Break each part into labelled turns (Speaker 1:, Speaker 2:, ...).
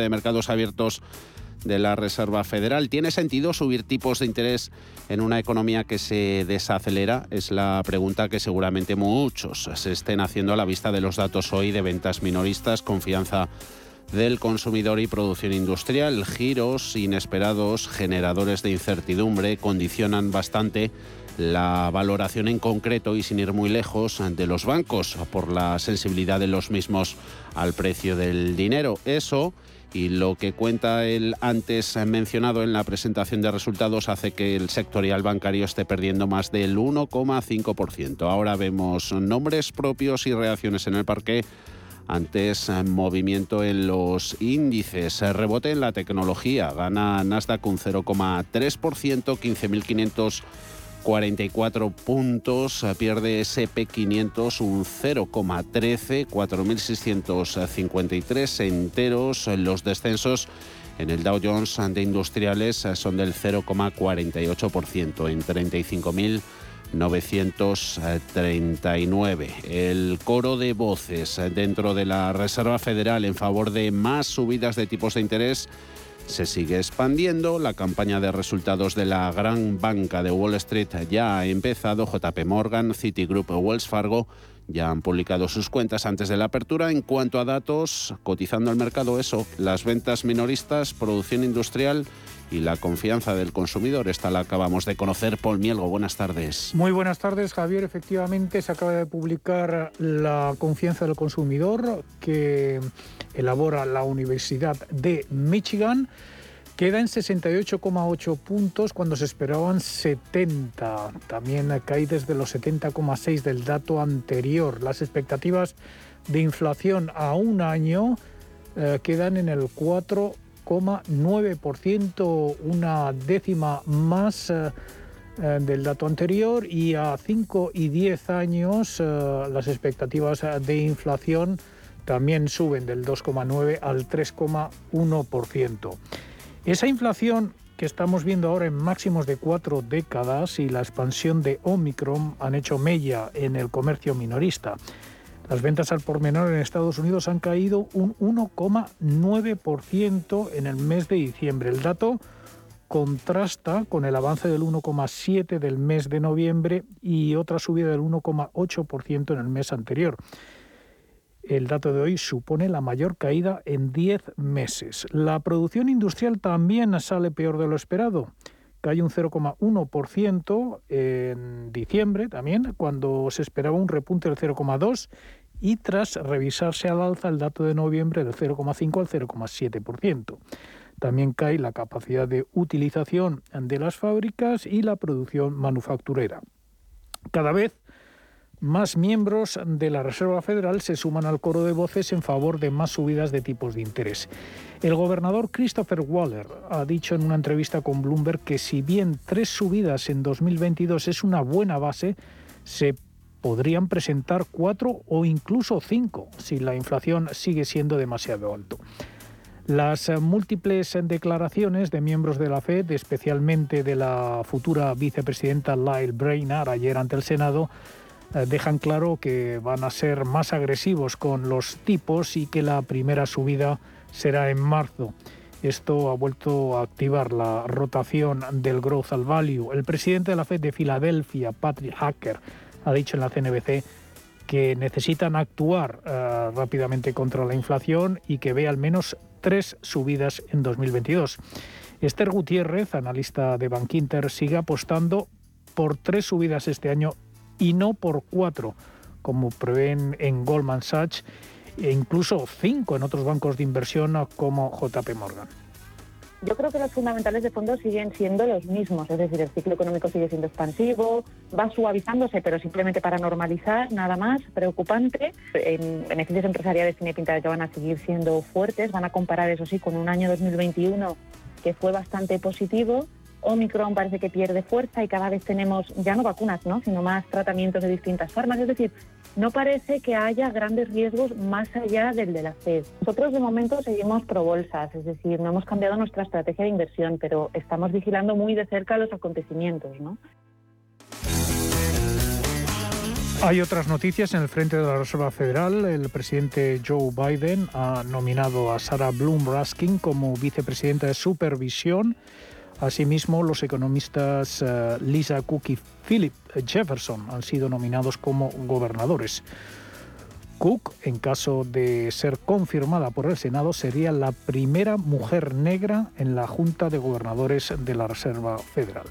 Speaker 1: de mercados abiertos de la Reserva Federal. ¿Tiene sentido subir tipos de interés en una economía que se desacelera? Es la pregunta que seguramente muchos se estén haciendo a la vista de los datos hoy de ventas minoristas, confianza del consumidor y producción industrial. Giros inesperados, generadores de incertidumbre, condicionan bastante la valoración en concreto y sin ir muy lejos de los bancos por la sensibilidad de los mismos al precio del dinero. Eso y lo que cuenta el antes mencionado en la presentación de resultados hace que el sectorial bancario esté perdiendo más del 1,5%. Ahora vemos nombres propios y reacciones en el parque. Antes movimiento en los índices, rebote en la tecnología, gana Nasdaq un 0,3%, 15.500 44 puntos, pierde SP500 un 0,13, 4.653 enteros. Los descensos en el Dow Jones de industriales son del 0,48% en 35.939. El coro de voces dentro de la Reserva Federal en favor de más subidas de tipos de interés se sigue expandiendo. La campaña de resultados de la gran banca de Wall Street ya ha empezado. JP Morgan, Citigroup o Wells Fargo ya han publicado sus cuentas antes de la apertura. En cuanto a datos, cotizando al mercado eso, las ventas minoristas, producción industrial y la confianza del consumidor. Esta la acabamos de conocer. Paul Mielgo, buenas tardes.
Speaker 2: Muy buenas tardes, Javier. Efectivamente, se acaba de publicar la confianza del consumidor que elabora la Universidad de Michigan. Queda en 68,8 puntos cuando se esperaban 70. También cae desde los 70,6 del dato anterior. Las expectativas de inflación a un año eh, quedan en el 4 9%, una décima más eh, eh, del dato anterior y a 5 y 10 años eh, las expectativas de inflación también suben del 2,9 al 3,1%. Esa inflación que estamos viendo ahora en máximos de cuatro décadas y la expansión de Omicron han hecho mella en el comercio minorista. Las ventas al por menor en Estados Unidos han caído un 1,9% en el mes de diciembre. El dato contrasta con el avance del 1,7% del mes de noviembre y otra subida del 1,8% en el mes anterior. El dato de hoy supone la mayor caída en 10 meses. La producción industrial también sale peor de lo esperado. Cae un 0,1% en diciembre también, cuando se esperaba un repunte del 0,2% y tras revisarse al alza el dato de noviembre del 0,5 al 0,7%. También cae la capacidad de utilización de las fábricas y la producción manufacturera. Cada vez más miembros de la Reserva Federal se suman al coro de voces en favor de más subidas de tipos de interés. El gobernador Christopher Waller ha dicho en una entrevista con Bloomberg que si bien tres subidas en 2022 es una buena base, se podrían presentar cuatro o incluso cinco si la inflación sigue siendo demasiado alto. Las múltiples declaraciones de miembros de la Fed, especialmente de la futura vicepresidenta Lyle Brainard ayer ante el Senado, dejan claro que van a ser más agresivos con los tipos y que la primera subida será en marzo. Esto ha vuelto a activar la rotación del growth al value. El presidente de la Fed de Filadelfia, Patrick Hacker, ha dicho en la CNBC que necesitan actuar eh, rápidamente contra la inflación y que ve al menos tres subidas en 2022. Esther Gutiérrez, analista de Bankinter, sigue apostando por tres subidas este año y no por cuatro, como prevén en Goldman Sachs, e incluso cinco en otros bancos de inversión como JP Morgan.
Speaker 3: Yo creo que los fundamentales de fondo siguen siendo los mismos, es decir, el ciclo económico sigue siendo expansivo, va suavizándose, pero simplemente para normalizar, nada más, preocupante. En beneficios empresariales tiene pinta de que van a seguir siendo fuertes, van a comparar, eso sí, con un año 2021 que fue bastante positivo Omicron parece que pierde fuerza y cada vez tenemos ya no vacunas, ¿no? sino más tratamientos de distintas formas. Es decir, no parece que haya grandes riesgos más allá del de la FED. Nosotros de momento seguimos pro bolsas, es decir, no hemos cambiado nuestra estrategia de inversión, pero estamos vigilando muy de cerca los acontecimientos. ¿no?
Speaker 2: Hay otras noticias en el frente de la Reserva Federal. El presidente Joe Biden ha nominado a Sarah Bloom Raskin como vicepresidenta de supervisión. Asimismo, los economistas eh, Lisa Cook y Philip Jefferson han sido nominados como gobernadores. Cook, en caso de ser confirmada por el Senado, sería la primera mujer negra en la Junta de Gobernadores de la Reserva Federal.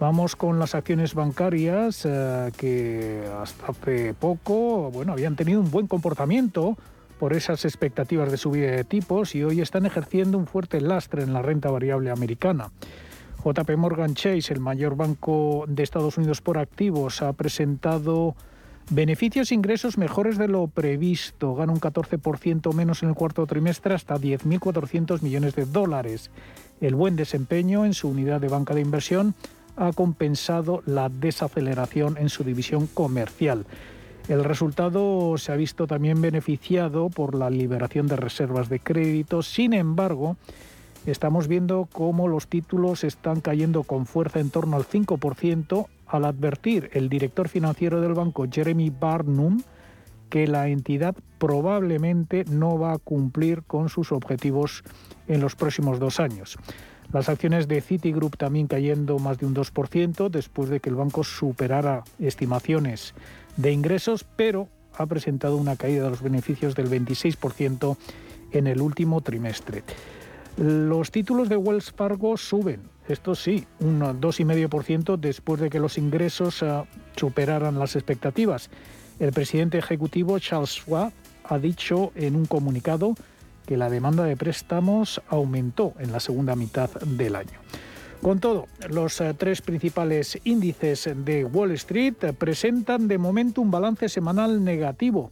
Speaker 2: Vamos con las acciones bancarias eh, que hasta hace poco bueno, habían tenido un buen comportamiento por esas expectativas de subida de tipos y hoy están ejerciendo un fuerte lastre en la renta variable americana. JP Morgan Chase, el mayor banco de Estados Unidos por activos, ha presentado beneficios e ingresos mejores de lo previsto. Gana un 14% menos en el cuarto trimestre hasta 10.400 millones de dólares. El buen desempeño en su unidad de banca de inversión ha compensado la desaceleración en su división comercial. El resultado se ha visto también beneficiado por la liberación de reservas de crédito. Sin embargo, estamos viendo cómo los títulos están cayendo con fuerza en torno al 5% al advertir el director financiero del banco, Jeremy Barnum, que la entidad probablemente no va a cumplir con sus objetivos en los próximos dos años. Las acciones de Citigroup también cayendo más de un 2% después de que el banco superara estimaciones de ingresos, pero ha presentado una caída de los beneficios del 26% en el último trimestre. Los títulos de Wells Fargo suben, esto sí, un 2,5% después de que los ingresos ah, superaran las expectativas. El presidente ejecutivo Charles Schwab ha dicho en un comunicado que la demanda de préstamos aumentó en la segunda mitad del año. Con todo, los eh, tres principales índices de Wall Street presentan de momento un balance semanal negativo.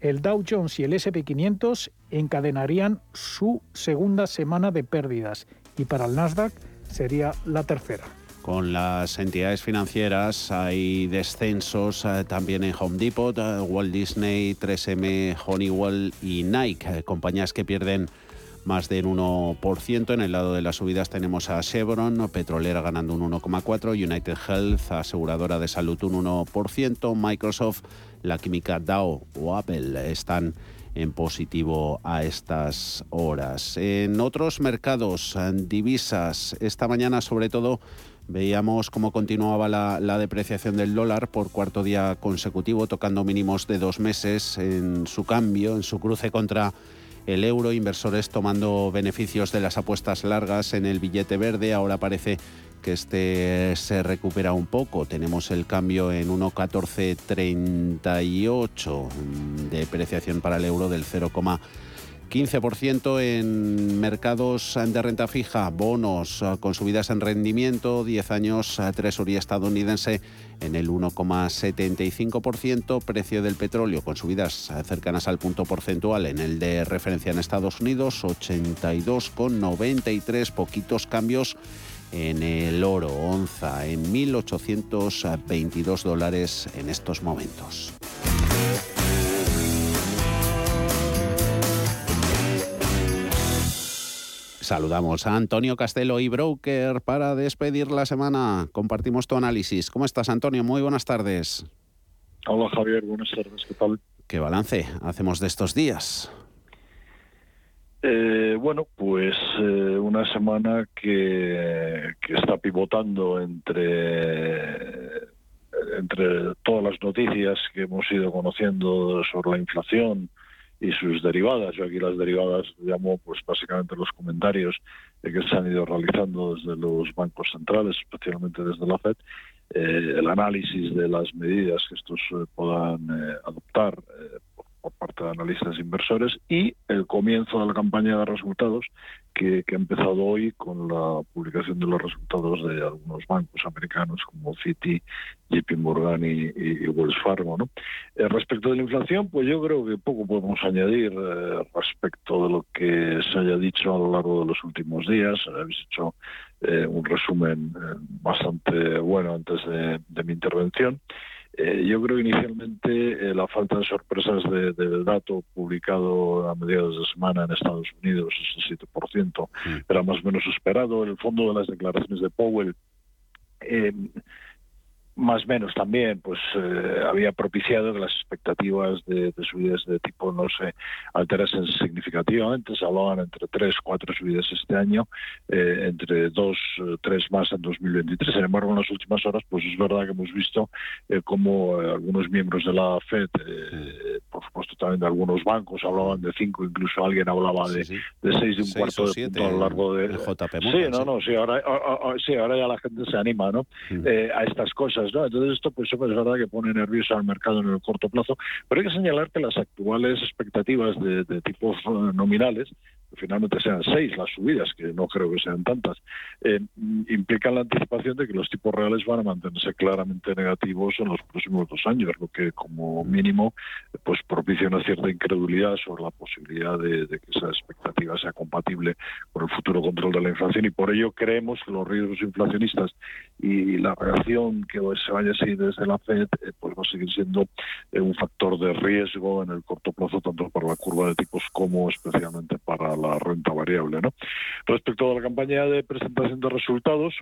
Speaker 2: El Dow Jones y el SP500 encadenarían su segunda semana de pérdidas y para el Nasdaq sería la tercera.
Speaker 1: Con las entidades financieras hay descensos eh, también en Home Depot, eh, Walt Disney, 3M, Honeywell y Nike, compañías que pierden más del 1%. En el lado de las subidas tenemos a Chevron, petrolera ganando un 1,4%, United Health, aseguradora de salud un 1%, Microsoft, la química Dow o Apple están en positivo a estas horas. En otros mercados, en divisas, esta mañana sobre todo Veíamos cómo continuaba la, depreciación del dólar por cuarto día consecutivo, tocando mínimos de dos meses en su cambio, en su cruce contra el euro. Inversores tomando beneficios de las apuestas largas en el billete verde. Ahora parece que este se recupera un poco. Tenemos el cambio en 1,1438, de depreciación para el euro del 0, 15% en mercados de renta fija, bonos eh, con subidas en rendimiento, 10 años, eh, tresoría estadounidense en el 1,75%, precio del petróleo con subidas eh, cercanas al punto porcentual en el de referencia en Estados Unidos, 82,93, poquitos cambios en el oro, onza en 1.822 dólares en estos momentos. Saludamos a Antonio Castelo y Broker para despedir la semana. Compartimos tu análisis. ¿Cómo estás, Antonio? Muy buenas tardes.
Speaker 4: Hola, Javier. Buenas tardes. ¿Qué tal?
Speaker 1: ¿Qué balance hacemos de estos días?
Speaker 4: Eh, bueno, pues eh, una semana que, que, está pivotando entre, entre todas las noticias que hemos ido conociendo sobre la inflación, y sus derivadas. Yo aquí las derivadas llamo pues básicamente los comentarios que se han ido realizando desde los bancos centrales, especialmente desde la FED, eh, el análisis de las medidas que estos eh, puedan eh, adoptar por parte de analistas e inversores y el comienzo de la campaña de resultados que, ha empezado hoy con la publicación de los resultados de algunos bancos americanos como Citi, JP Morgan y, Wells Fargo. ¿no? Eh, respecto de la inflación, pues yo creo que poco podemos añadir eh, respecto de lo que se haya dicho a lo largo de los últimos días. Habéis hecho eh, un resumen bastante bueno antes de mi intervención. Eh, yo creo inicialmente eh, la falta de sorpresas del dato publicado a mediados de semana en Estados Unidos, ese 7%, era más o menos esperado. El fondo de las declaraciones de Powell, eh, más menos también pues eh, había propiciado que las expectativas de, subidas de tipo no se alterasen significativamente, se hablaban entre tres, cuatro subidas este año, eh, entre dos, tres más en 2023. Sin embargo, en las últimas horas, pues es verdad que hemos visto eh, como algunos miembros de la FED, también de algunos bancos, hablaban de cinco, incluso alguien hablaba de, de seis de un cuarto de punto a lo largo de...
Speaker 1: JP
Speaker 4: sí, no, no, sí ahora, sí, ahora ya la gente se anima ¿no? Mm. a estas cosas. Entonces esto pues es verdad que pone nervioso al mercado en el corto plazo, pero hay que señalar que las actuales expectativas de, de tipos nominales finalmente sean seis las subidas, que no creo que sean tantas, eh, implican la anticipación de que los tipos reales van a mantenerse claramente negativos en los próximos dos años, lo que como mínimo pues propicia una cierta incredulidad sobre la posibilidad de, que esa expectativa sea compatible con el futuro control de la inflación y por ello creemos que los riesgos inflacionistas y la reacción que se vaya a seguir desde la Fed eh, pues va a seguir siendo eh, un factor de riesgo en el corto plazo tanto para la curva de tipos como especialmente para la renta variable. ¿no? Respecto a la campaña de presentación de resultados,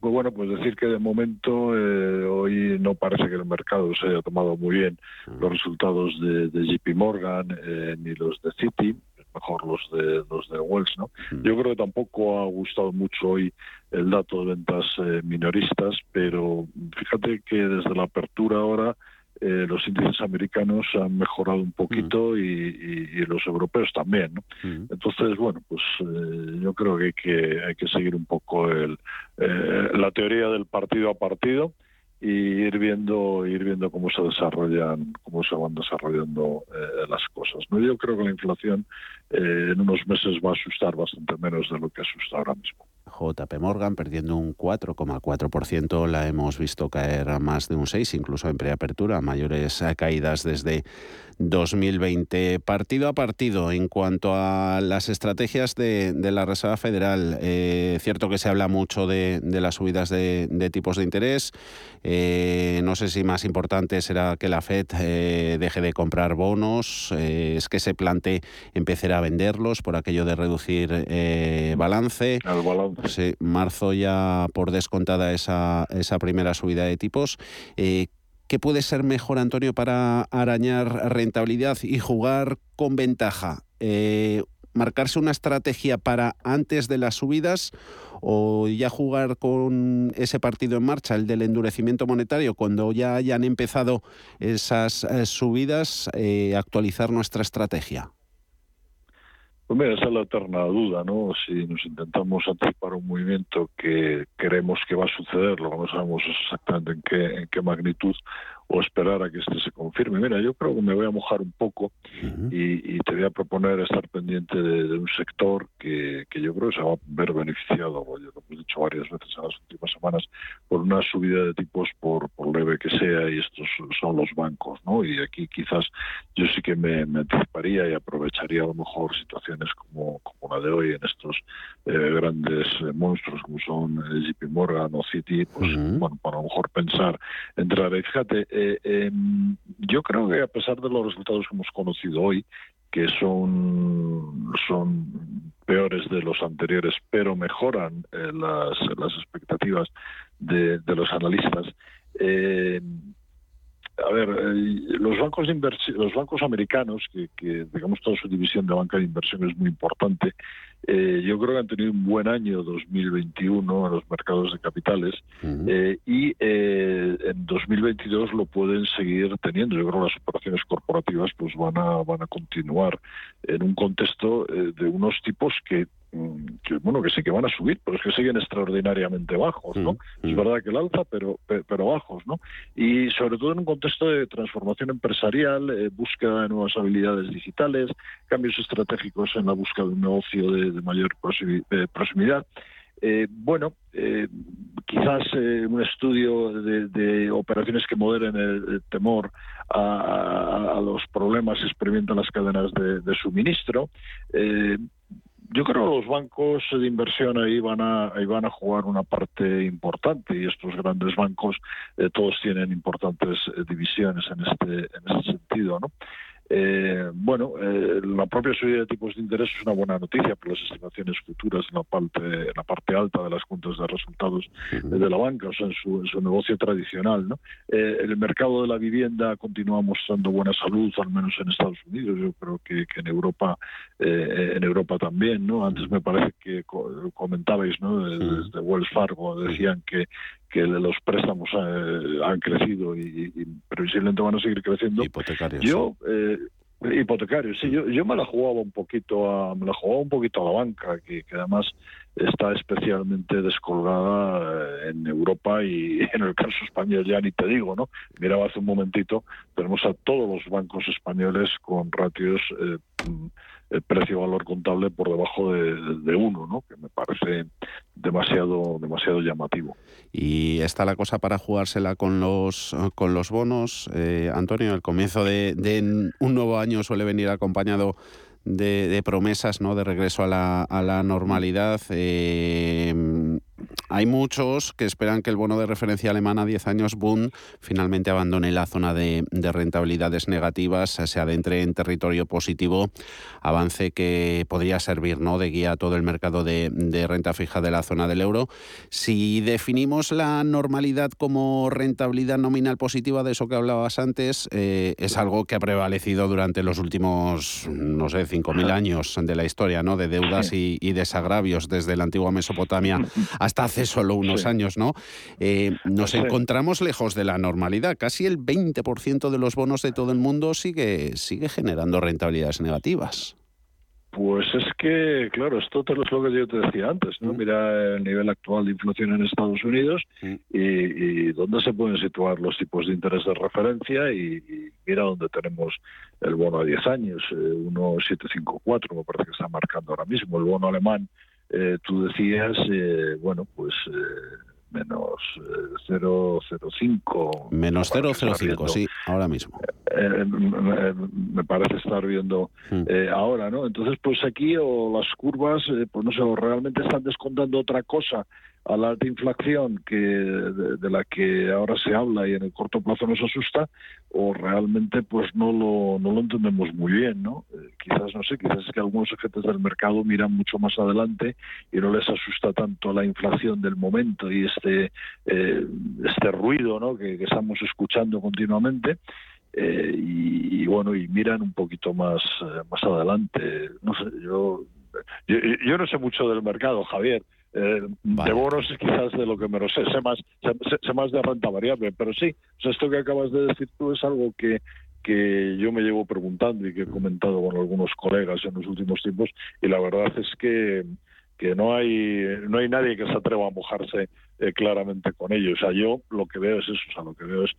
Speaker 4: pues bueno, pues decir que de momento eh, hoy no parece que el mercado se haya tomado muy bien los resultados de, JP Morgan eh, ni los de Citi, mejor los de los de Wells, ¿no? Yo creo que tampoco ha gustado mucho hoy el dato de ventas eh, minoristas, pero fíjate que desde la apertura ahora eh, los índices americanos han mejorado un poquito y, los europeos también. ¿no? Entonces, bueno, pues eh, yo creo que hay, que hay que seguir un poco el, eh, la teoría del partido a partido y ir viendo ir viendo cómo se desarrollan cómo se van desarrollando las cosas no yo creo que la inflación en unos meses va a asustar bastante menos de lo que asusta ahora mismo
Speaker 1: JP Morgan perdiendo un 4,4%, la hemos visto caer a más de un 6, incluso en preapertura, mayores caídas desde 2020. Partido a partido, en cuanto a las estrategias de, la Reserva Federal, eh, cierto que se habla mucho de, las subidas de, tipos de interés. Eh, no sé si más importante será que la Fed eh, deje de comprar bonos, es que se plantee empezar a venderlos por aquello de reducir balance. Sí, marzo ya por descontada esa, esa primera subida de tipos. ¿Qué puede ser mejor, Antonio, para arañar rentabilidad y jugar con ventaja? Eh, ¿Marcarse una estrategia para antes de las subidas o ya jugar con ese partido en marcha, el del endurecimiento monetario, cuando ya hayan empezado esas eh, subidas, eh, actualizar nuestra estrategia?
Speaker 4: Pues mira, esa es la eterna duda, ¿no? Si nos intentamos anticipar un movimiento que creemos que va a suceder, lo que no sabemos exactamente en qué, en qué magnitud, o esperar a que este se confirme. Mira, yo creo que me voy a mojar un poco y, te voy a proponer estar pendiente de, un sector que, que, yo creo que se va a ver beneficiado, lo hemos dicho varias veces en las últimas semanas, por una subida de tipos por, por leve que sea y estos son los bancos, ¿no? Y aquí quizás yo sí que me, anticiparía y aprovecharía a lo mejor situaciones como, como la de hoy en estos eh, grandes eh, monstruos como son eh, JP Morgan o Citi, pues bueno, para a lo mejor pensar entrar. Y fíjate, eh, em, yo creo que a pesar de los resultados que hemos conocido hoy, que son, son peores de los anteriores, pero mejoran eh, las, las expectativas de, de los analistas, eh, a ver, los bancos de inversión, los bancos americanos, que, que, digamos toda su división de banca de inversión es muy importante, eh, yo creo que han tenido un buen año 2021 en los mercados de capitales eh, y eh, en 2022 lo pueden seguir teniendo. Yo creo que las operaciones corporativas pues van a van a continuar en un contexto de unos tipos que que bueno que sí que van a subir pero es que siguen extraordinariamente bajos no mm, es mm. verdad que el alza pero pero bajos no y sobre todo en un contexto de transformación empresarial eh, búsqueda de nuevas habilidades digitales cambios estratégicos en la búsqueda de un negocio de, mayor proximidad. Eh, bueno, eh, quizás un estudio de, operaciones que moderen el, temor a, los problemas que experimentan las cadenas de, de suministro yo creo que los bancos de inversión ahí van a ahí van a jugar una parte importante y estos grandes bancos eh, todos tienen importantes eh, divisiones en este en ese sentido, ¿no? Eh, bueno, eh, la propia subida de tipos de interés es una buena noticia por las estimaciones futuras en la parte, en la parte alta de las cuentas de resultados de la banca, o sea, en su, su negocio tradicional. ¿no? Eh, el mercado de la vivienda continúa mostrando buena salud, al menos en Estados Unidos. Yo creo que, en Europa, en Europa también. ¿no? Antes me parece que comentabais, ¿no? Desde Wells Fargo decían que que los préstamos eh, han crecido y, previsiblemente van a seguir creciendo.
Speaker 1: Hipotecarios.
Speaker 4: Yo, eh, hipotecarios, sí, yo, yo me la jugaba un poquito a, me la jugaba un poquito a la banca, que, además está especialmente descolgada eh, en Europa y en el caso español ya ni te digo, ¿no? Miraba hace un momentito, tenemos a todos los bancos españoles con ratios eh, el precio-valor contable por debajo de, uno, ¿no? que me parece demasiado, demasiado llamativo.
Speaker 1: Y está la cosa para jugársela con los, con los bonos. Eh, Antonio, el comienzo de, de un nuevo año suele venir acompañado de, promesas ¿no? de regreso a la, a la normalidad. Eh, hay muchos que esperan que el bono de referencia alemana a 10 años, Bund, finalmente abandone la zona de, rentabilidades negativas, se adentre en territorio positivo, avance que podría servir ¿no? de guía a todo el mercado de, renta fija de la zona del euro. Si definimos la normalidad como rentabilidad nominal positiva de eso que hablabas antes, eh, es algo que ha prevalecido durante los últimos, no sé, 5.000 años de la historia, ¿no? de deudas y, y desagravios desde la antigua Mesopotamia hasta hace solo unos años, ¿no? Eh, nos encontramos lejos de la normalidad. Casi el 20% de los bonos de todo el mundo sigue, sigue generando rentabilidades negativas.
Speaker 4: Pues es que, claro, esto es lo que yo te decía antes, ¿no? Mm. Mira el nivel actual de inflación en Estados Unidos mm. y, dónde se pueden situar los tipos de interés de referencia y, mira dónde tenemos el bono a 10 años, eh, 1,754 me parece que está marcando ahora mismo, el bono alemán eh, tú decías, eh, bueno, pues eh, menos 0,05.
Speaker 1: Menos 0,05, sí, ahora mismo.
Speaker 4: Me parece estar viendo hmm. ahora, ¿no? Entonces, pues aquí o las curvas, pues no sé, o realmente están descontando otra cosa a la alta inflación que de, la que ahora se habla y en el corto plazo nos asusta o realmente pues no lo, no lo entendemos muy bien no eh, quizás no sé quizás es que algunos agentes del mercado miran mucho más adelante y no les asusta tanto la inflación del momento y este eh, este ruido ¿no? que, estamos escuchando continuamente eh, y, bueno y miran un poquito más más adelante. No sé yo, yo no sé mucho del mercado Javier. Eh, de bonos quizás de lo que menos sé, sé más, sé, más de renta variable, pero sí, esto que acabas de decir tú es algo que, que yo me llevo preguntando y que he comentado con algunos colegas en los últimos tiempos y la verdad es que que no hay no hay nadie que se atreva a mojarse eh, claramente con ello. O sea, yo lo que veo es eso, o sea, lo que veo es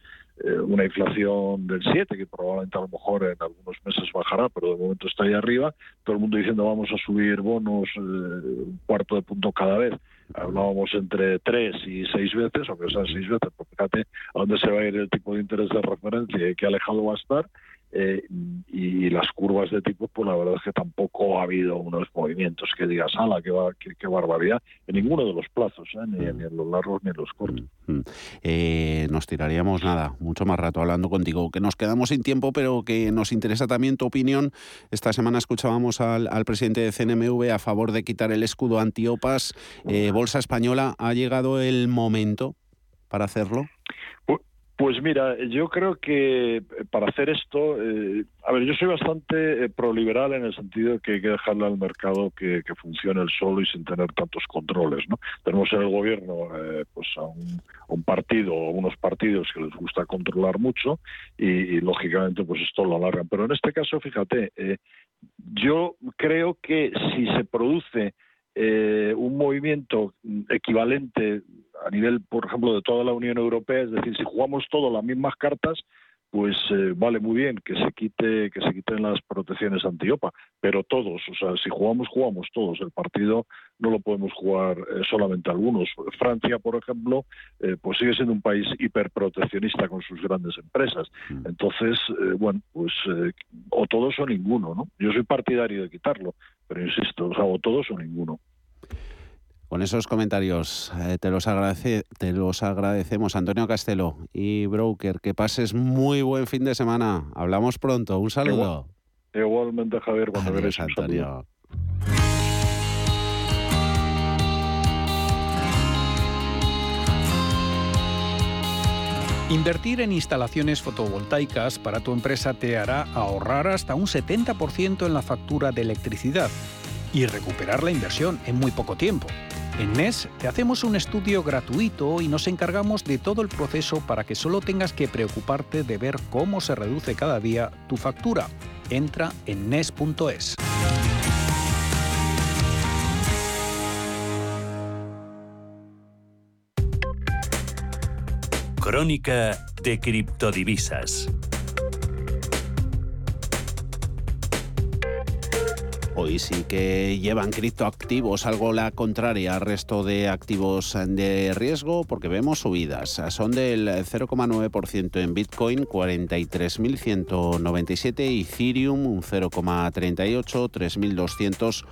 Speaker 4: eh, una inflación del 7, que probablemente a lo mejor en algunos meses bajará, pero de momento está ahí arriba. Todo el mundo diciendo vamos a subir bonos eh, un cuarto de punto cada vez. Hablábamos entre tres y seis veces, aunque sean seis veces, porque fíjate a dónde se va a ir el tipo de interés de referencia y qué alejado va a estar eh, y las curvas de tipo, pues la verdad es que tampoco ha habido unos movimientos que digas, ala, qué, qué, barbaridad, en ninguno de los plazos, ¿eh? ni, en los largos ni en los cortos. Mm, mm.
Speaker 1: Eh, nos tiraríamos nada, mucho más rato hablando contigo, que nos quedamos sin tiempo, pero que nos interesa también tu opinión. Esta semana escuchábamos al, al presidente de CNMV a favor de quitar el escudo antiopas. Bolsa Española, ¿ha llegado el momento para hacerlo?
Speaker 4: Pues mira, yo creo que eh, para hacer esto, eh, a ver, yo soy bastante eh, proliberal en el sentido de que hay que dejarle al mercado que, funcione el solo y sin tener tantos controles, ¿no? Tenemos en el gobierno pues a un, partido o unos partidos que les gusta controlar mucho y, lógicamente pues esto lo alargan. Pero en este caso, fíjate, yo creo que si se produce un movimiento equivalente a nivel, por ejemplo, de toda la Unión Europea, es decir, si jugamos todas las mismas cartas, pues eh, vale muy bien que se quite que se quiten las protecciones antiopa, pero todos, o sea, si jugamos jugamos todos. El partido no lo podemos jugar eh, solamente algunos. Francia, por ejemplo, eh, pues sigue siendo un país hiperproteccionista con sus grandes empresas. Mm. Entonces, bueno, pues o todos o ninguno, ¿no? Yo soy partidario de quitarlo, pero insisto, o sea, o todos o ninguno.
Speaker 1: Con esos comentarios eh, te, los agradece, te los agradecemos, Antonio Castelo y Broker. Que pases muy buen fin de semana. Hablamos pronto. Un saludo.
Speaker 4: Igualmente, Javier, cuando Adiós, Antonio.
Speaker 2: Invertir en instalaciones fotovoltaicas para tu empresa te hará ahorrar hasta un 70% en la factura de electricidad y recuperar la inversión en muy poco tiempo. En NES te hacemos un estudio gratuito y nos encargamos de todo el proceso para que solo tengas que preocuparte de ver cómo se reduce cada día tu factura. Entra en NES.es.
Speaker 5: Crónica de criptodivisas.
Speaker 1: Hoy sí que llevan criptoactivos algo la contraria al resto de activos de riesgo porque vemos subidas. Son del 0,9% en Bitcoin, 43.197, Ethereum un 0,38, 3.200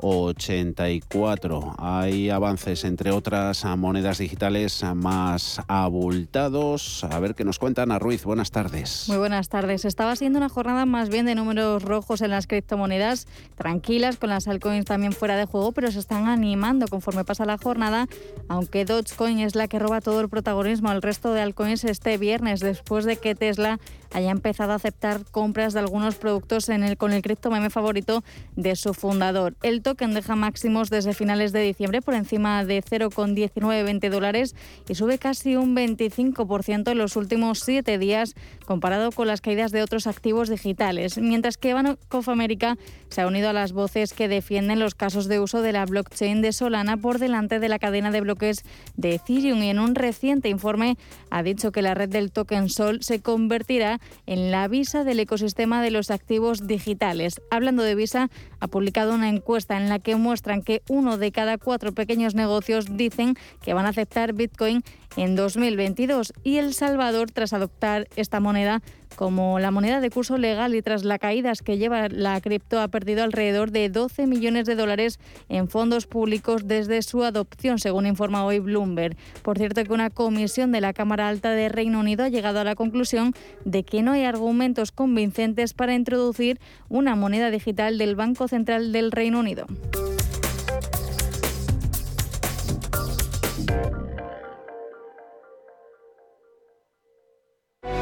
Speaker 1: 84. Hay avances, entre otras monedas digitales más abultados. A ver qué nos cuentan. A Ruiz, buenas tardes.
Speaker 6: Muy buenas tardes. Estaba siendo una jornada más bien de números rojos en las criptomonedas, tranquilas, con las altcoins también fuera de juego, pero se están animando conforme pasa la jornada, aunque Dogecoin es la que roba todo el protagonismo al resto de altcoins este viernes, después de que Tesla haya empezado a aceptar compras de algunos productos el, con el cripto meme favorito de su fundador. El token deja máximos desde finales de diciembre por encima de 0,1920 dólares y sube casi un 25% en los últimos siete días comparado con las caídas de otros activos digitales. Mientras que Bank of America se ha unido a las voces que defienden los casos de uso de la blockchain de Solana por delante de la cadena de bloques de Ethereum y en un reciente informe ha dicho que la red del token Sol se convertirá en la Visa del ecosistema de los activos digitales. Hablando de Visa, ha publicado una encuesta en la que muestran que uno de cada cuatro pequeños negocios dicen que van a aceptar Bitcoin en 2022 y El Salvador, tras adoptar esta moneda como la moneda de curso legal y tras la caídas que lleva la cripto, ha perdido alrededor de 12 millones de dólares en fondos públicos desde su adopción, según informa hoy Bloomberg. Por cierto, que una comisión de la Cámara Alta de Reino Unido ha llegado a la conclusión de que no hay argumentos convincentes para introducir una moneda digital del Banco Central del Reino Unido.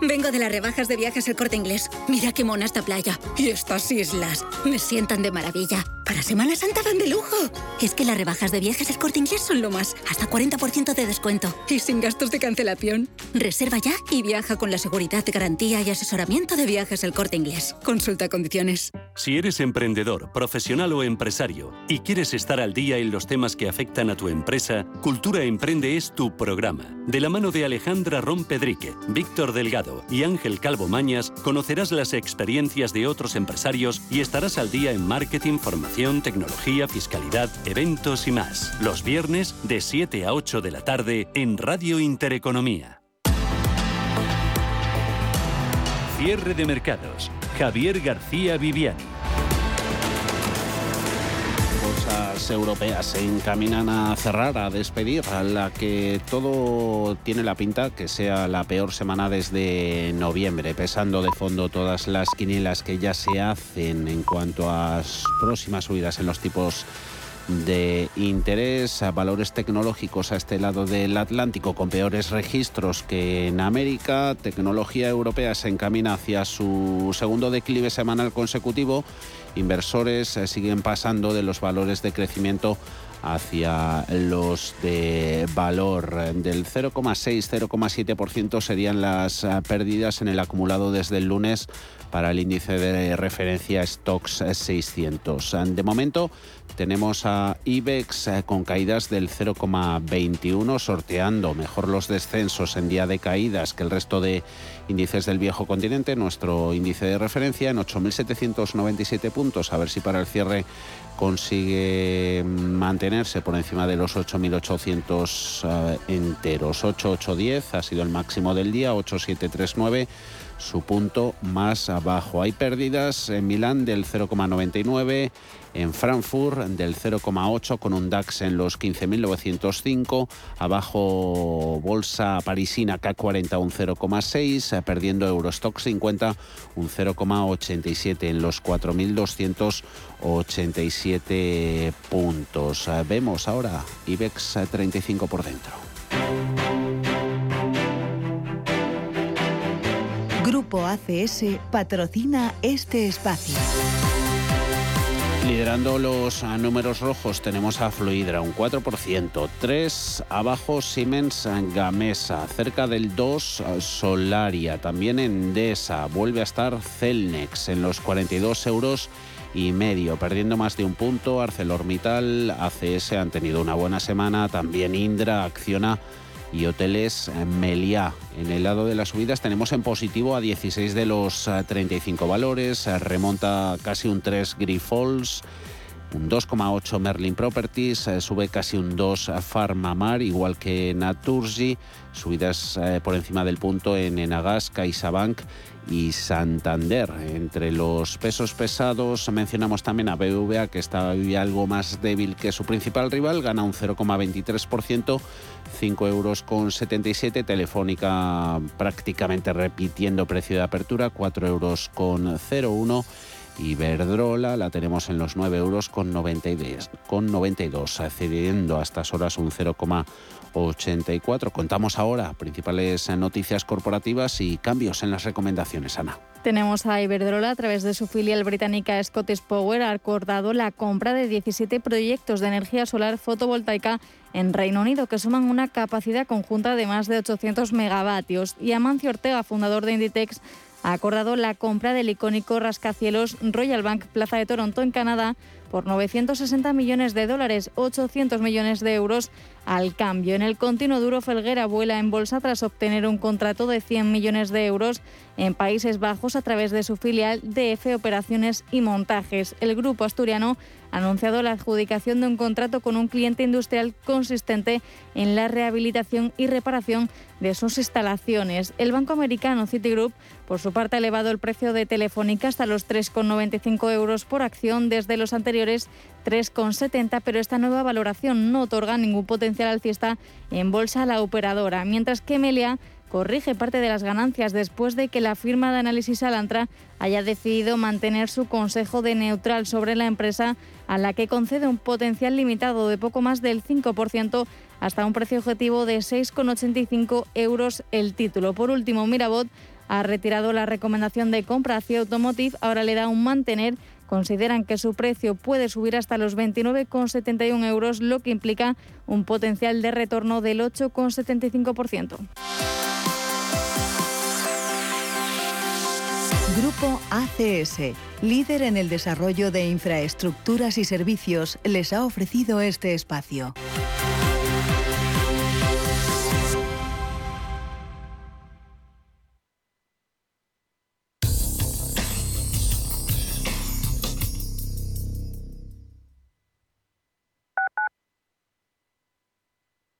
Speaker 7: Vengo de las rebajas de viajes El Corte Inglés. Mira qué mona esta playa. Y estas islas. Me sientan de maravilla. Para Semana Santa van de lujo. Es que las rebajas de viajes El Corte Inglés son lo más. Hasta 40% de descuento. Y sin gastos de cancelación. Reserva ya y viaja con la seguridad, garantía y asesoramiento de viajes El Corte Inglés. Consulta condiciones.
Speaker 5: Si eres emprendedor, profesional o empresario y quieres estar al día en los temas que afectan a tu empresa, Cultura Emprende es tu programa. De la mano de Alejandra Rompedrique, Víctor Delgado y Ángel Calvo Mañas, conocerás las experiencias de otros empresarios y estarás al día en marketing, formación, tecnología, fiscalidad, eventos y más. Los viernes de 7 a 8 de la tarde en Radio Intereconomía. Cierre de mercados. Javier García Viviani.
Speaker 1: Europeas se encaminan a cerrar, a despedir, a la que todo tiene la pinta que sea la peor semana desde noviembre, pesando de fondo todas las quinielas que ya se hacen en cuanto a próximas subidas en los tipos de interés a valores tecnológicos a este lado del Atlántico con peores registros que en América. Tecnología europea se encamina hacia su segundo declive semanal consecutivo inversores eh, siguen pasando de los valores de crecimiento hacia los de valor del 0,6-0,7% serían las eh, pérdidas en el acumulado desde el lunes para el índice de referencia Stocks 600. De momento tenemos a IBEX eh, con caídas del 0,21 sorteando mejor los descensos en día de caídas que el resto de índices del viejo continente. Nuestro índice de referencia en 8.797 puntos. A ver si para el cierre consigue mantenerse por encima de los 8.800 eh, enteros. 8.810 ha sido el máximo del día, 8.739 su punto más abajo. Hay pérdidas en Milán del 0,99, en Frankfurt del 0,8 con un DAX en los 15.905, abajo bolsa parisina K40 un 0,6, perdiendo Eurostock 50 un 0,87 en los 4.287 puntos. Vemos ahora IBEX 35 por dentro.
Speaker 8: Grupo ACS patrocina este espacio.
Speaker 1: Liderando los números rojos tenemos a Fluidra, un 4%, 3 abajo Siemens Gamesa, cerca del 2 Solaria, también Endesa, vuelve a estar Celnex en los 42 euros y medio, perdiendo más de un punto, ArcelorMittal, ACS han tenido una buena semana, también Indra, Acciona y hoteles eh, Meliá. En el lado de las subidas tenemos en positivo a 16 de los 35 eh, valores, eh, remonta casi un 3 Grifols, un 2,8 Merlin Properties, sube casi un 2 Farmamar, igual que Naturgy, subidas por encima del punto en Enagas, CaixaBank y Santander. Entre los pesos pesados mencionamos también a BVA que está algo más débil que su principal rival, gana un 0,23%, 5 euros con 77, Telefónica prácticamente repitiendo precio de apertura, 4 euros con 01 Iberdrola la tenemos en los 9 euros con 92, con 92 cediendo a estas horas un 0,84. Contamos ahora principales noticias corporativas y cambios en las recomendaciones, Ana.
Speaker 6: Tenemos a Iberdrola, a través de su filial británica Scottish Power, ha acordado la compra de 17 proyectos de energía solar fotovoltaica en Reino Unido, que suman una capacidad conjunta de más de 800 megavatios. Y Amancio Ortega, fundador de Inditex, ha acordado la compra del icónico rascacielos Royal Bank Plaza de Toronto en Canadá por 960 millones de dólares, 800 millones de euros al cambio. En el continuo duro, Felguera vuela en bolsa tras obtener un contrato de 100 millones de euros en Países Bajos a través de su filial DF Operaciones y Montajes. El grupo asturiano anunciado la adjudicación de un contrato con un cliente industrial consistente en la rehabilitación y reparación de sus instalaciones. El banco americano Citigroup, por su parte, ha elevado el precio de Telefónica hasta los 3,95 euros por acción desde los anteriores 3,70, pero esta nueva valoración no otorga ningún potencial alcista en bolsa a la operadora, mientras que Melia corrige parte de las ganancias después de que la firma de análisis Alantra haya decidido mantener su consejo de neutral sobre la empresa a la que concede un potencial limitado de poco más del 5% hasta un precio objetivo de 6,85 euros el título. Por último, Mirabot ha retirado la recomendación de compra hacia Automotive, ahora le da un mantener. Consideran que su precio puede subir hasta los 29,71 euros, lo que implica un potencial de retorno del 8,75%.
Speaker 8: Grupo ACS, líder en el desarrollo de infraestructuras y servicios, les ha ofrecido este espacio.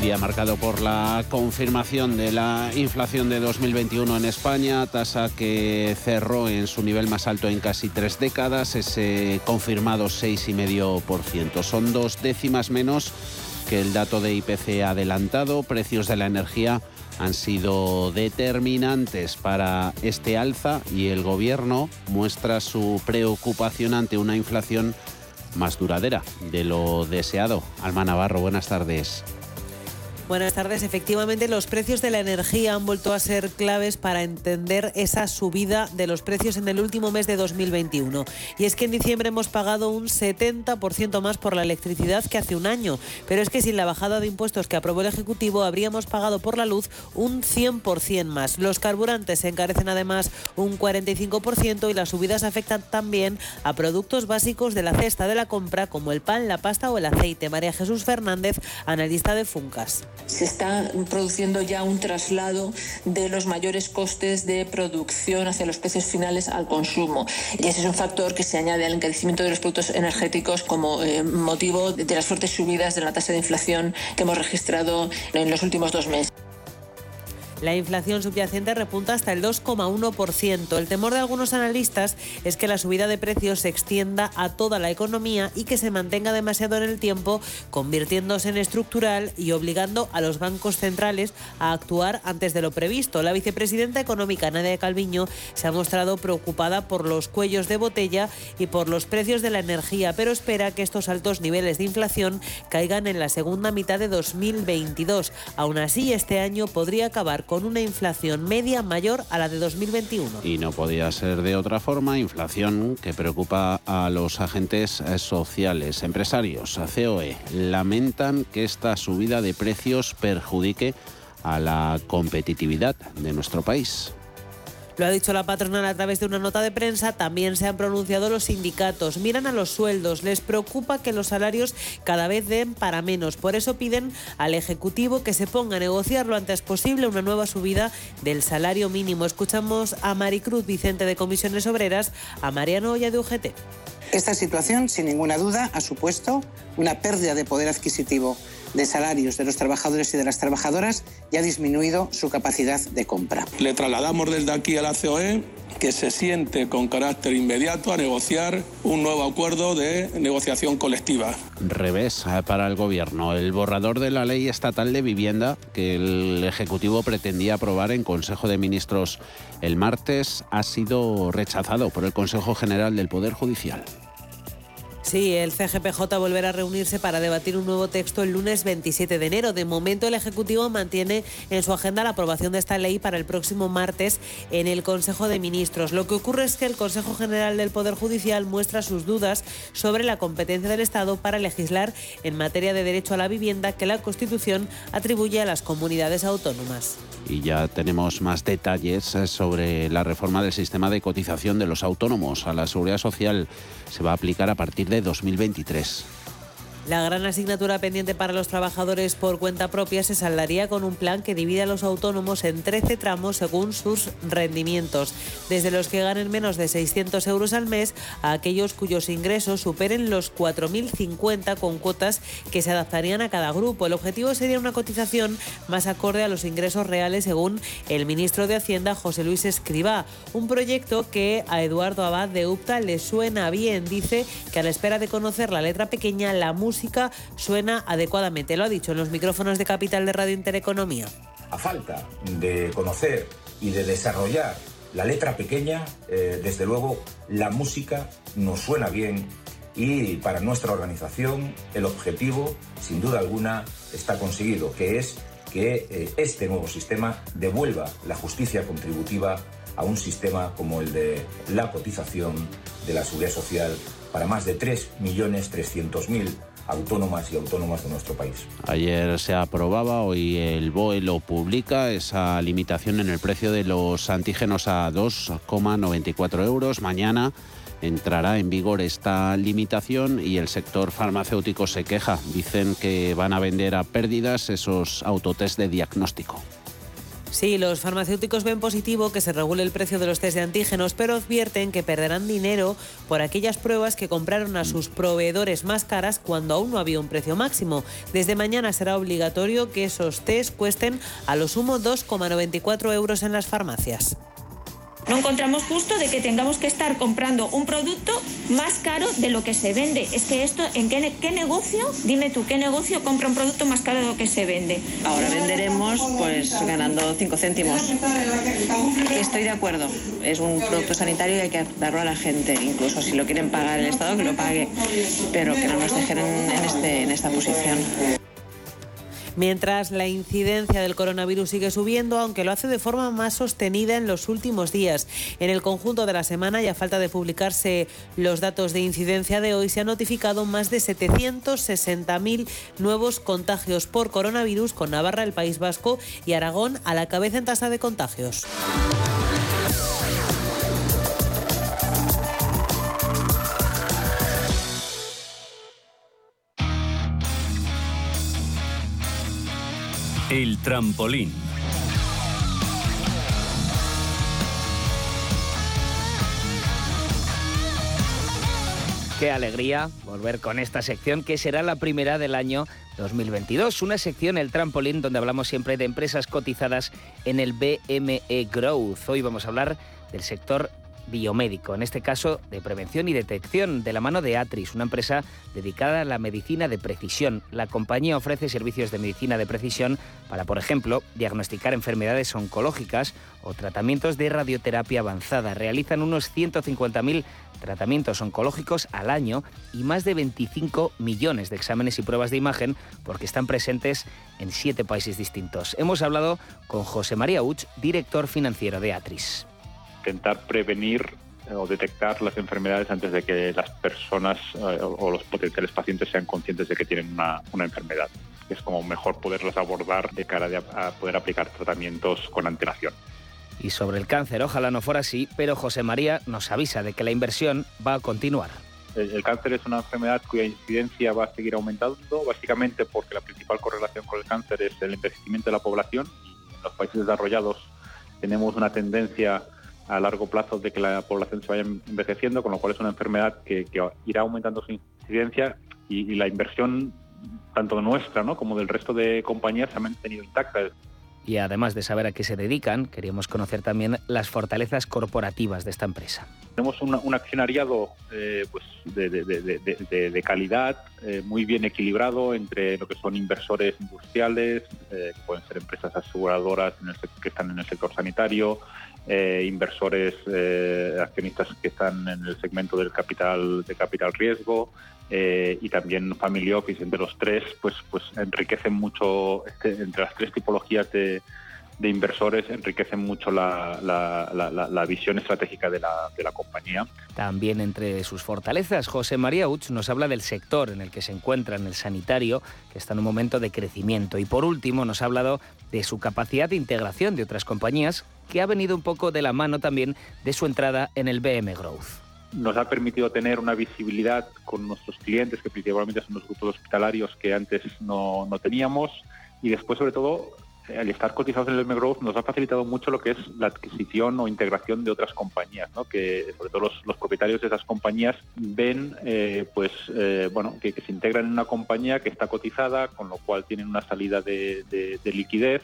Speaker 1: Día marcado por la confirmación de la inflación de 2021 en España, tasa que cerró en su nivel más alto en casi tres décadas, ese confirmado 6,5%. Son dos décimas menos que el dato de IPC adelantado. Precios de la energía han sido determinantes para este alza y el gobierno muestra su preocupación ante una inflación más duradera de lo deseado. Alma Navarro, buenas tardes.
Speaker 9: Buenas tardes. Efectivamente, los precios de la energía han vuelto a ser claves para entender esa subida de los precios en el último mes de 2021. Y es que en diciembre hemos pagado un 70% más por la electricidad que hace un año. Pero es que sin la bajada de impuestos que aprobó el Ejecutivo habríamos pagado por la luz un 100% más. Los carburantes se encarecen además un 45% y las subidas afectan también a productos básicos de la cesta de la compra como el pan, la pasta o el aceite. María Jesús Fernández, analista de Funcas
Speaker 10: se está produciendo ya un traslado de los mayores costes de producción hacia los precios finales al consumo. Y ese es un factor que se añade al encarecimiento de los productos energéticos como eh, motivo de las fuertes subidas de la tasa de inflación que hemos registrado en los últimos dos meses.
Speaker 9: La inflación subyacente repunta hasta el 2,1%. El temor de algunos analistas es que la subida de precios se extienda a toda la economía y que se mantenga demasiado en el tiempo, convirtiéndose en estructural y obligando a los bancos centrales a actuar antes de lo previsto. La vicepresidenta económica Nadia Calviño se ha mostrado preocupada por los cuellos de botella y por los precios de la energía, pero espera que estos altos niveles de inflación caigan en la segunda mitad de 2022. Aún así, este año podría acabar con una inflación media mayor a la de 2021.
Speaker 1: Y no podía ser de otra forma, inflación que preocupa a los agentes sociales. Empresarios, COE, lamentan que esta subida de precios perjudique a la competitividad de nuestro país.
Speaker 9: Lo ha dicho la patronal a través de una nota de prensa. También se han pronunciado los sindicatos. Miran a los sueldos. Les preocupa que los salarios cada vez den para menos. Por eso piden al Ejecutivo que se ponga a negociar lo antes posible una nueva subida del salario mínimo. Escuchamos a Maricruz Vicente de Comisiones Obreras, a Mariano Olla de UGT.
Speaker 11: Esta situación, sin ninguna duda, ha supuesto una pérdida de poder adquisitivo de salarios de los trabajadores y de las trabajadoras y ha disminuido su capacidad de compra.
Speaker 12: Le trasladamos desde aquí a la COE
Speaker 13: que se siente con carácter inmediato a negociar un nuevo acuerdo de negociación colectiva.
Speaker 1: Revés eh, para el Gobierno. El borrador de la ley estatal de vivienda que el Ejecutivo pretendía aprobar en Consejo de Ministros el martes ha sido rechazado por el Consejo General del Poder Judicial.
Speaker 9: Sí, el CGPJ volverá a reunirse para debatir un nuevo texto el lunes 27 de enero. De momento, el Ejecutivo mantiene en su agenda la aprobación de esta ley para el próximo martes en el Consejo de Ministros. Lo que ocurre es que el Consejo General del Poder Judicial muestra sus dudas sobre la competencia del Estado para legislar en materia de derecho a la vivienda que la Constitución atribuye a las comunidades autónomas.
Speaker 1: Y ya tenemos más detalles eh, sobre la reforma del sistema de cotización de los autónomos a la seguridad social. Se va a aplicar a partir de 2023.
Speaker 9: La gran asignatura pendiente para los trabajadores por cuenta propia se saldaría con un plan que divide a los autónomos en 13 tramos según sus rendimientos, desde los que ganen menos de 600 euros al mes a aquellos cuyos ingresos superen los 4.050 con cuotas que se adaptarían a cada grupo. El objetivo sería una cotización más acorde a los ingresos reales según el ministro de Hacienda José Luis Escribá, un proyecto que a Eduardo Abad de UPTA le suena bien. Dice que a la espera de conocer la letra pequeña, la música suena adecuadamente. Lo ha dicho en los micrófonos de Capital de Radio Intereconomía.
Speaker 12: A falta de conocer y de desarrollar la letra pequeña, eh, desde luego la música nos suena bien y para nuestra organización el objetivo, sin duda alguna, está conseguido, que es que eh, este nuevo sistema devuelva la justicia contributiva a un sistema como el de la cotización de la seguridad social para más de 3.300.000 autónomas y autónomas de nuestro país.
Speaker 1: Ayer se aprobaba, hoy el BOE lo publica, esa limitación en el precio de los antígenos a 2,94 euros. Mañana entrará en vigor esta limitación y el sector farmacéutico se queja. Dicen que van a vender a pérdidas esos autotest de diagnóstico.
Speaker 9: Sí, los farmacéuticos ven positivo que se regule el precio de los test de antígenos, pero advierten que perderán dinero por aquellas pruebas que compraron a sus proveedores más caras cuando aún no había un precio máximo. Desde mañana será obligatorio que esos test cuesten a lo sumo 2,94 euros en las farmacias.
Speaker 14: No encontramos justo de que tengamos que estar comprando un producto más caro de lo que se vende. Es que esto, ¿en qué, negocio? Dime tú, ¿qué negocio compra un producto más caro de lo que se vende?
Speaker 15: Ahora venderemos pues ganando 5 céntimos. Estoy de acuerdo. Es un producto sanitario y hay que darlo a la gente. Incluso si lo quieren pagar el Estado, que lo pague. Pero que no nos dejen en, este, en esta posición.
Speaker 9: Mientras la incidencia del coronavirus sigue subiendo, aunque lo hace de forma más sostenida en los últimos días. En el conjunto de la semana y a falta de publicarse los datos de incidencia de hoy, se han notificado más de 760.000 nuevos contagios por coronavirus con Navarra, el País Vasco y Aragón a la cabeza en tasa de contagios.
Speaker 5: El trampolín.
Speaker 16: Qué alegría volver con esta sección que será la primera del año 2022. Una sección, el trampolín, donde hablamos siempre de empresas cotizadas en el BME Growth. Hoy vamos a hablar del sector biomédico, en este caso de prevención y detección, de la mano de Atris, una empresa dedicada a la medicina de precisión. La compañía ofrece servicios de medicina de precisión para, por ejemplo, diagnosticar enfermedades oncológicas o tratamientos de radioterapia avanzada. Realizan unos 150.000 tratamientos oncológicos al año y más de 25 millones de exámenes y pruebas de imagen porque están presentes en siete países distintos. Hemos hablado con José María Uch, director financiero de Atris
Speaker 17: intentar prevenir eh, o detectar las enfermedades antes de que las personas eh, o los potenciales pacientes sean conscientes de que tienen una, enfermedad. Es como mejor poderlas abordar de cara a poder aplicar tratamientos con antelación.
Speaker 16: Y sobre el cáncer, ojalá no fuera así, pero José María nos avisa de que la inversión va a continuar.
Speaker 17: El, cáncer es una enfermedad cuya incidencia va a seguir aumentando, básicamente porque la principal correlación con el cáncer es el envejecimiento de la población. Y en los países desarrollados tenemos una tendencia a largo plazo de que la población se vaya envejeciendo, con lo cual es una enfermedad que, irá aumentando su incidencia y, la inversión tanto nuestra ¿no? como del resto de compañías se ha mantenido intacta.
Speaker 16: Y además de saber a qué se dedican, queríamos conocer también las fortalezas corporativas de esta empresa.
Speaker 17: Tenemos un accionariado eh, pues de, calidad, eh, muy bien equilibrado entre lo que son inversores industriales, eh, que pueden ser empresas aseguradoras que están en el sector sanitario, inversores accionistas que están en el segmento del capital de capital riesgo, y también Family Office, entre los tres, pues, pues enriquecen mucho, este, entre las tres tipologías de, inversores enriquecen mucho la, visión estratégica de de la, compañía.
Speaker 16: También entre sus fortalezas, José María Uch nos habla del sector en el que se encuentra, en el sanitario, que está en un momento de crecimiento. Y por último nos ha hablado de su capacidad de integración de otras compañías, que ha venido un poco de la mano también de su entrada en el BM Growth
Speaker 17: nos ha permitido tener una visibilidad con nuestros clientes, que principalmente son los grupos hospitalarios que antes no, no teníamos, y después, sobre todo, al estar cotizados en el M nos ha facilitado mucho lo que es la adquisición o integración de otras compañías, ¿no? que sobre todo los, propietarios de esas compañías ven eh, pues eh, bueno que, se integran en una compañía que está cotizada, con lo cual tienen una salida de, liquidez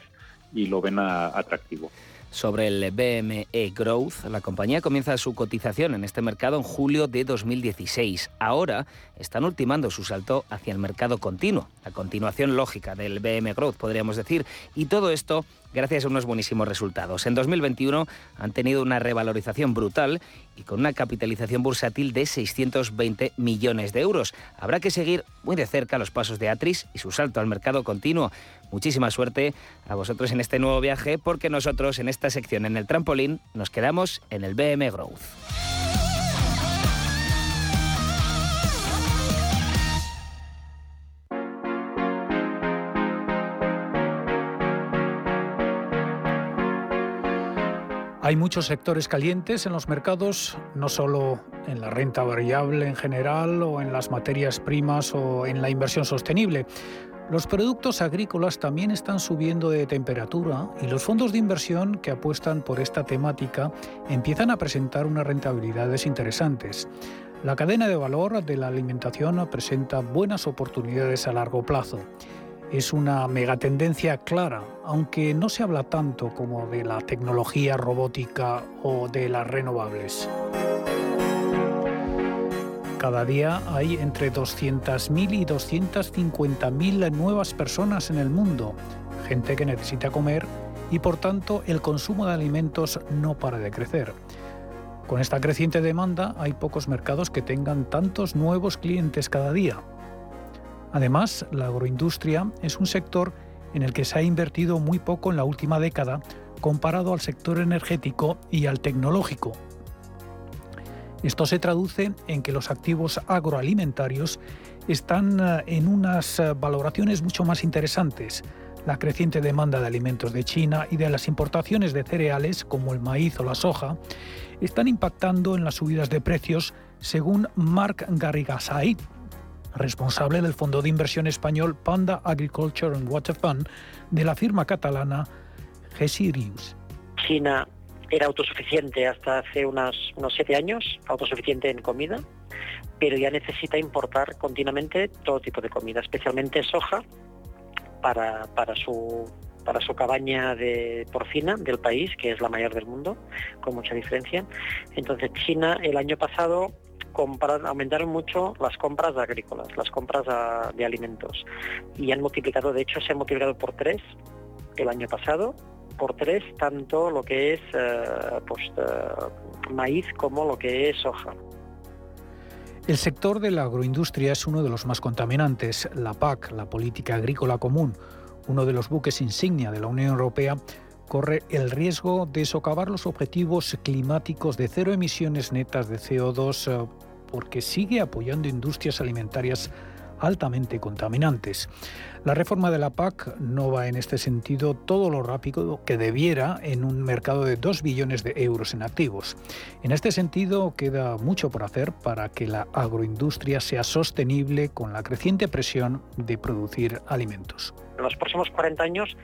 Speaker 17: y lo ven atractivo
Speaker 16: sobre el BME Growth. La compañía comienza su cotización en este mercado en julio de 2016. Ahora están ultimando su salto hacia el mercado continuo, la continuación lógica del BME Growth, podríamos decir. Y todo esto gracias a unos buenísimos resultados. En 2021 han tenido una revalorización brutal y con una capitalización bursátil de 620 millones de euros. Habrá que seguir muy de cerca los pasos de Atris y su salto al mercado continuo. Muchísima suerte a vosotros en este nuevo viaje porque nosotros en esta sección en el trampolín nos quedamos en el BM Growth.
Speaker 2: Hay muchos sectores calientes en los mercados, no solo en la renta variable en general o en las materias primas o en la inversión sostenible. Los productos agrícolas también están subiendo de temperatura y los fondos de inversión que apuestan por esta temática empiezan a presentar unas rentabilidades interesantes. La cadena de valor de la alimentación presenta buenas oportunidades a largo plazo es una megatendencia clara, aunque no se habla tanto como de la tecnología robótica o de las renovables. Cada día hay entre 200.000 y 250.000 nuevas personas en el mundo, gente que necesita comer y por tanto el consumo de alimentos no para de crecer. Con esta creciente demanda hay pocos mercados que tengan tantos nuevos clientes cada día. Además, la agroindustria es un sector en el que se ha invertido muy poco en la última década comparado al sector energético y al tecnológico. Esto se traduce en que los activos agroalimentarios están eh, en unas eh, valoraciones mucho más interesantes. La creciente demanda de alimentos de China y de las importaciones de cereales como el maíz o la soja están impactando en las subidas de precios, según Mark Garrigasay, responsable del fondo de inversión español Panda Agriculture and Water Fund de la firma catalana Gesirius.
Speaker 18: China era autosuficiente hasta hace unos siete años, autosuficiente en comida, pero ya necesita importar continuamente todo tipo de comida, especialmente soja para, para su para su cabaña de porcina del país, que es la mayor del mundo, con mucha diferencia. Entonces China el año pasado aumentaron mucho las compras agrícolas, las compras de alimentos. Y han multiplicado, de hecho, se han multiplicado por tres el año pasado, por tres tanto lo que es eh, pues, eh, maíz como lo que es soja.
Speaker 2: El sector de la agroindustria es uno de los más contaminantes. La PAC, la Política Agrícola Común, uno de los buques insignia de la Unión Europea, corre el riesgo de socavar los objetivos climáticos de cero emisiones netas de CO2 porque sigue apoyando industrias alimentarias altamente contaminantes. La reforma de la PAC no va en este sentido todo lo rápido que debiera en un mercado de 2 billones de euros en activos. En este sentido, queda mucho por hacer para que la agroindustria sea sostenible con la creciente presión de producir alimentos.
Speaker 18: En los próximos 40 años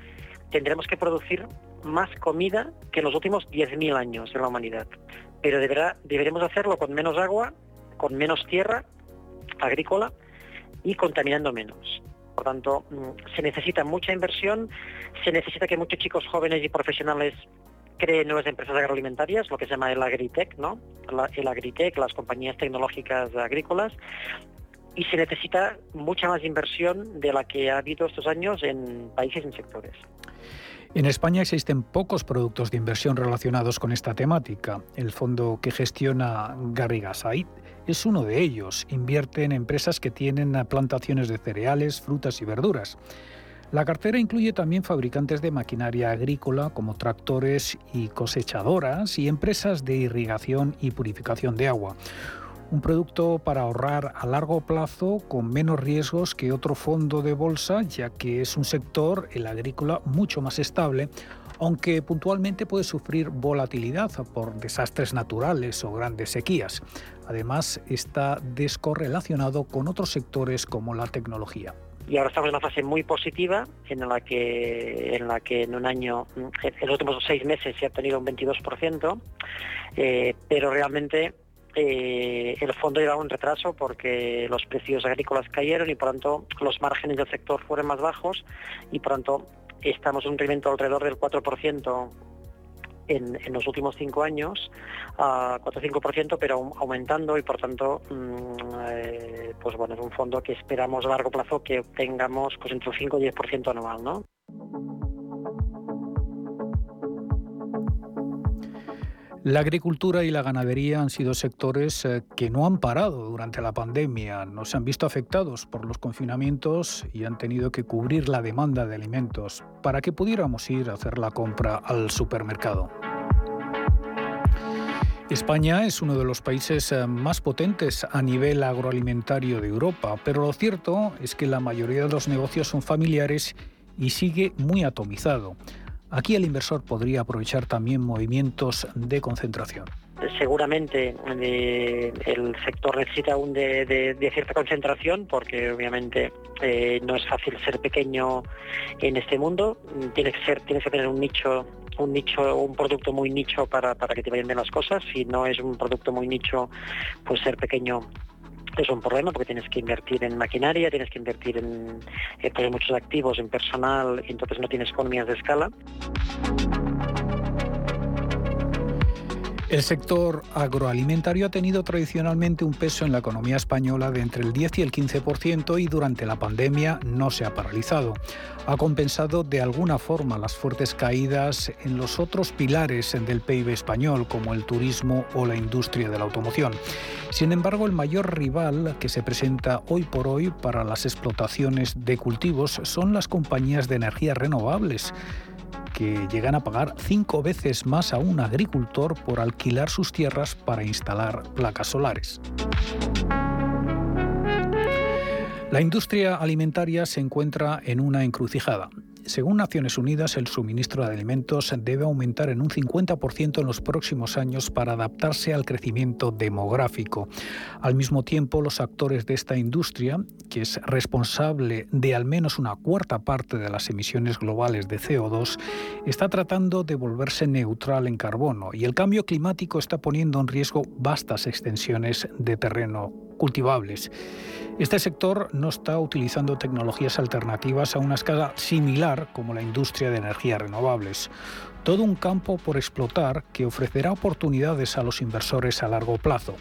Speaker 18: tendremos que producir más comida que en los últimos 10.000 años en la humanidad, pero deberá, deberemos hacerlo con menos agua con menos tierra agrícola y contaminando menos. Por tanto, mm, se necesita mucha inversión, se necesita que muchos chicos jóvenes y profesionales creen nuevas empresas agroalimentarias, lo que se llama el agritech, ¿no? el agritech, las compañías tecnológicas agrícolas, y se necesita mucha más inversión de la que ha habido estos años en países y en sectores.
Speaker 2: En España existen pocos productos de inversión relacionados con esta temática. El fondo que gestiona Garrigasait es uno de ellos. Invierte en empresas que tienen plantaciones de cereales, frutas y verduras. La cartera incluye también fabricantes de maquinaria agrícola como tractores y cosechadoras y empresas de irrigación y purificación de agua un producto para ahorrar a largo plazo con menos riesgos que otro fondo de bolsa, ya que es un sector, el agrícola, mucho más estable, aunque puntualmente puede sufrir volatilidad por desastres naturales o grandes sequías. Además, está descorrelacionado con otros sectores como la tecnología
Speaker 18: y ahora estamos en una fase muy positiva en la que en la que en un año en los últimos seis meses se ha tenido un 22% eh, pero realmente eh, el fondo llevaba un retraso porque los precios agrícolas cayeron y por tanto los márgenes del sector fueron más bajos y por tanto estamos en un rendimiento alrededor del 4% en, en, los últimos cinco años, a 4-5%, pero aumentando y por tanto, mm, eh, pues bueno, es un fondo que esperamos a largo plazo que obtengamos pues entre un 5 y 10% anual, ¿no?
Speaker 2: La agricultura y la ganadería han sido sectores eh, que no han parado durante la pandemia, no se han visto afectados por los confinamientos y han tenido que cubrir la demanda de alimentos para que pudiéramos ir a hacer la compra al supermercado. España es uno de los países eh, más potentes a nivel agroalimentario de Europa, pero lo cierto es que la mayoría de los negocios son familiares y sigue muy atomizado. Aquí el inversor podría aprovechar también movimientos de concentración.
Speaker 18: Seguramente eh, el sector necesita aún de, cierta concentración porque obviamente eh, no es fácil ser pequeño en este mundo. Tiene que ser tienes que tener un nicho un nicho un producto muy nicho para, para que te vayan bien las cosas. Si no es un producto muy nicho pues ser pequeño es un problema porque tienes que invertir en maquinaria, tienes que invertir en, en muchos activos, en personal, entonces no tienes economías de escala.
Speaker 2: El sector agroalimentario ha tenido tradicionalmente un peso en la economía española de entre el 10 y el 15% y durante la pandemia no se ha paralizado. Ha compensado de alguna forma las fuertes caídas en los otros pilares del PIB español, como el turismo o la industria de la automoción. Sin embargo, el mayor rival que se presenta hoy por hoy para las explotaciones de cultivos son las compañías de energías renovables que llegan a pagar cinco veces más a un agricultor por alquilar sus tierras para instalar placas solares. La industria alimentaria se encuentra en una encrucijada. Según Naciones Unidas, el suministro de alimentos debe aumentar en un 50% en los próximos años para adaptarse al crecimiento demográfico. Al mismo tiempo, los actores de esta industria, que es responsable de al menos una cuarta parte de las emisiones globales de CO2, está tratando de volverse neutral en carbono y el cambio climático está poniendo en riesgo vastas extensiones de terreno cultivables. Este sector no está utilizando tecnologías alternativas a una escala similar como la industria de energías renovables. Todo un campo por explotar que ofrecerá oportunidades a los inversores a largo plazo.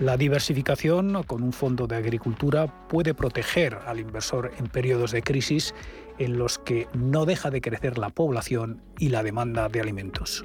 Speaker 2: La diversificación con un fondo de agricultura puede proteger al inversor en periodos de crisis en los que no deja de crecer la población y la demanda de alimentos.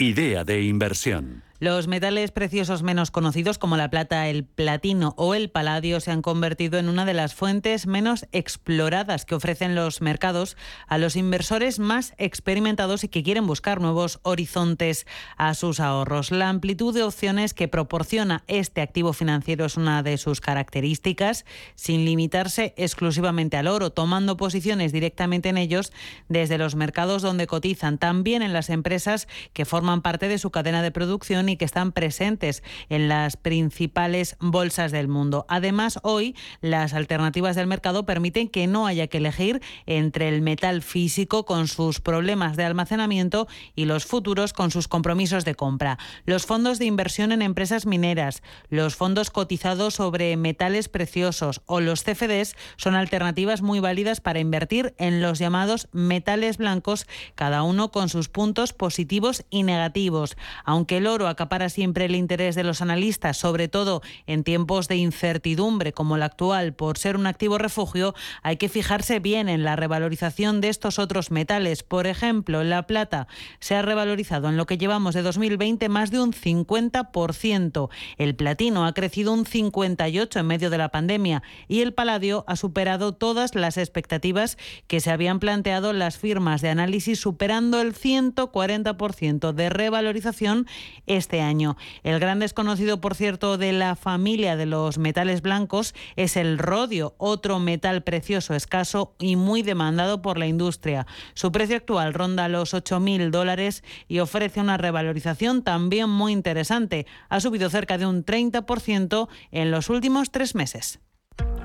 Speaker 5: Idea de inversión.
Speaker 9: Los metales preciosos menos conocidos como la plata, el platino o el paladio se han convertido en una de las fuentes menos exploradas que ofrecen los mercados a los inversores más experimentados y que quieren buscar nuevos horizontes a sus ahorros. La amplitud de opciones que proporciona este activo financiero es una de sus características, sin limitarse exclusivamente al oro, tomando posiciones directamente en ellos desde los mercados donde cotizan, también en las empresas que forman parte de su cadena de producción y que están presentes en las principales bolsas del mundo. Además, hoy las alternativas del mercado permiten que no haya que elegir entre el metal físico con sus problemas de almacenamiento y los futuros con sus compromisos de compra. Los fondos de inversión en empresas mineras, los fondos cotizados sobre metales preciosos o los CFDs son alternativas muy válidas para invertir en los llamados metales blancos, cada uno con sus puntos positivos y negativos. Aunque el oro acapara siempre el interés de los analistas, sobre todo en tiempos de incertidumbre como el actual por ser un activo refugio, hay que fijarse bien en la revalorización de estos otros metales. Por ejemplo, la plata se ha revalorizado en lo que llevamos de 2020 más de un 50%. El platino ha crecido un 58% en medio de la pandemia y el paladio ha superado todas las expectativas que se habían planteado las firmas de análisis, superando el 140% de revalorización este año. El gran desconocido, por cierto, de la familia de los metales blancos es el rodio, otro metal precioso, escaso y muy demandado por la industria. Su precio actual ronda los 8.000 dólares y ofrece una revalorización también muy interesante. Ha subido cerca de un 30% en los últimos tres meses.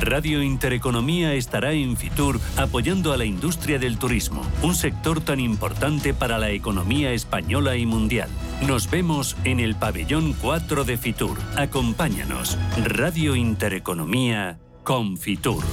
Speaker 5: Radio Intereconomía estará en Fitur apoyando a la industria del turismo, un sector tan importante para la economía española y mundial. Nos vemos en el pabellón 4 de Fitur. Acompáñanos. Radio Intereconomía con Fitur.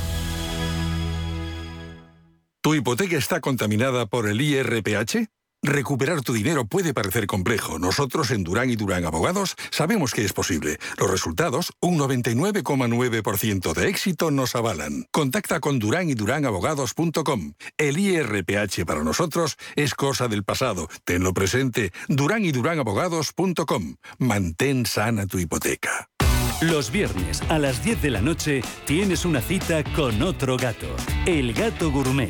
Speaker 19: ¿Tu hipoteca está contaminada por el IRPH? Recuperar tu dinero puede parecer complejo. Nosotros en Durán y Durán Abogados sabemos que es posible. Los resultados, un 99,9% de éxito nos avalan. Contacta con Durán y Durán Abogados.com. El IRPH para nosotros es cosa del pasado. Tenlo presente. Durán y Durán Abogados.com. Mantén sana tu hipoteca.
Speaker 5: Los viernes a las 10 de la noche tienes una cita con otro gato, el gato gourmet.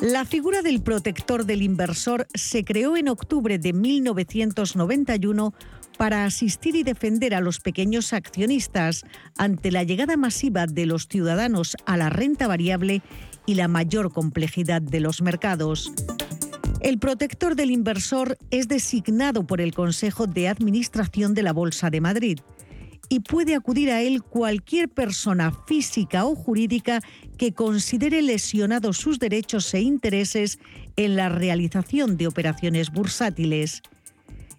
Speaker 20: La figura del protector del inversor se creó en octubre de 1991 para asistir y defender a los pequeños accionistas ante la llegada masiva de los ciudadanos a la renta variable y la mayor complejidad de los mercados. El protector del inversor es designado por el Consejo de Administración de la Bolsa de Madrid y puede acudir a él cualquier persona física o jurídica que considere lesionados sus derechos e intereses en la realización de operaciones bursátiles.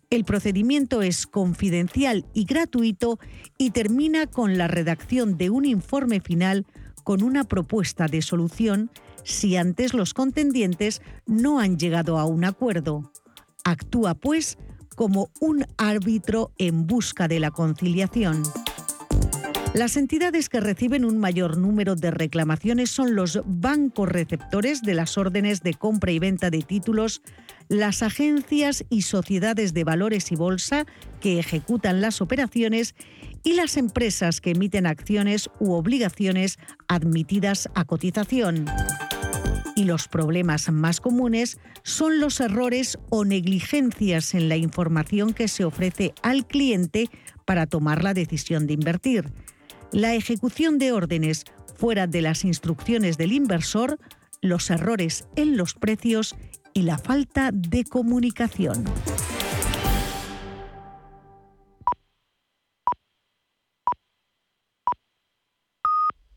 Speaker 20: El procedimiento es confidencial y gratuito y termina con la redacción de un informe final con una propuesta de solución si antes los contendientes no han llegado a un acuerdo. Actúa, pues, como un árbitro en busca de la conciliación. Las entidades que reciben un mayor número de reclamaciones son los bancos receptores de las órdenes de compra y venta de títulos, las agencias y sociedades de valores y bolsa que ejecutan las operaciones y las empresas que emiten acciones u obligaciones admitidas a cotización. Y los problemas más comunes son los errores o negligencias en la información que se ofrece al cliente para tomar la decisión de invertir la ejecución de órdenes fuera de las instrucciones del inversor, los errores en los precios y la falta de comunicación.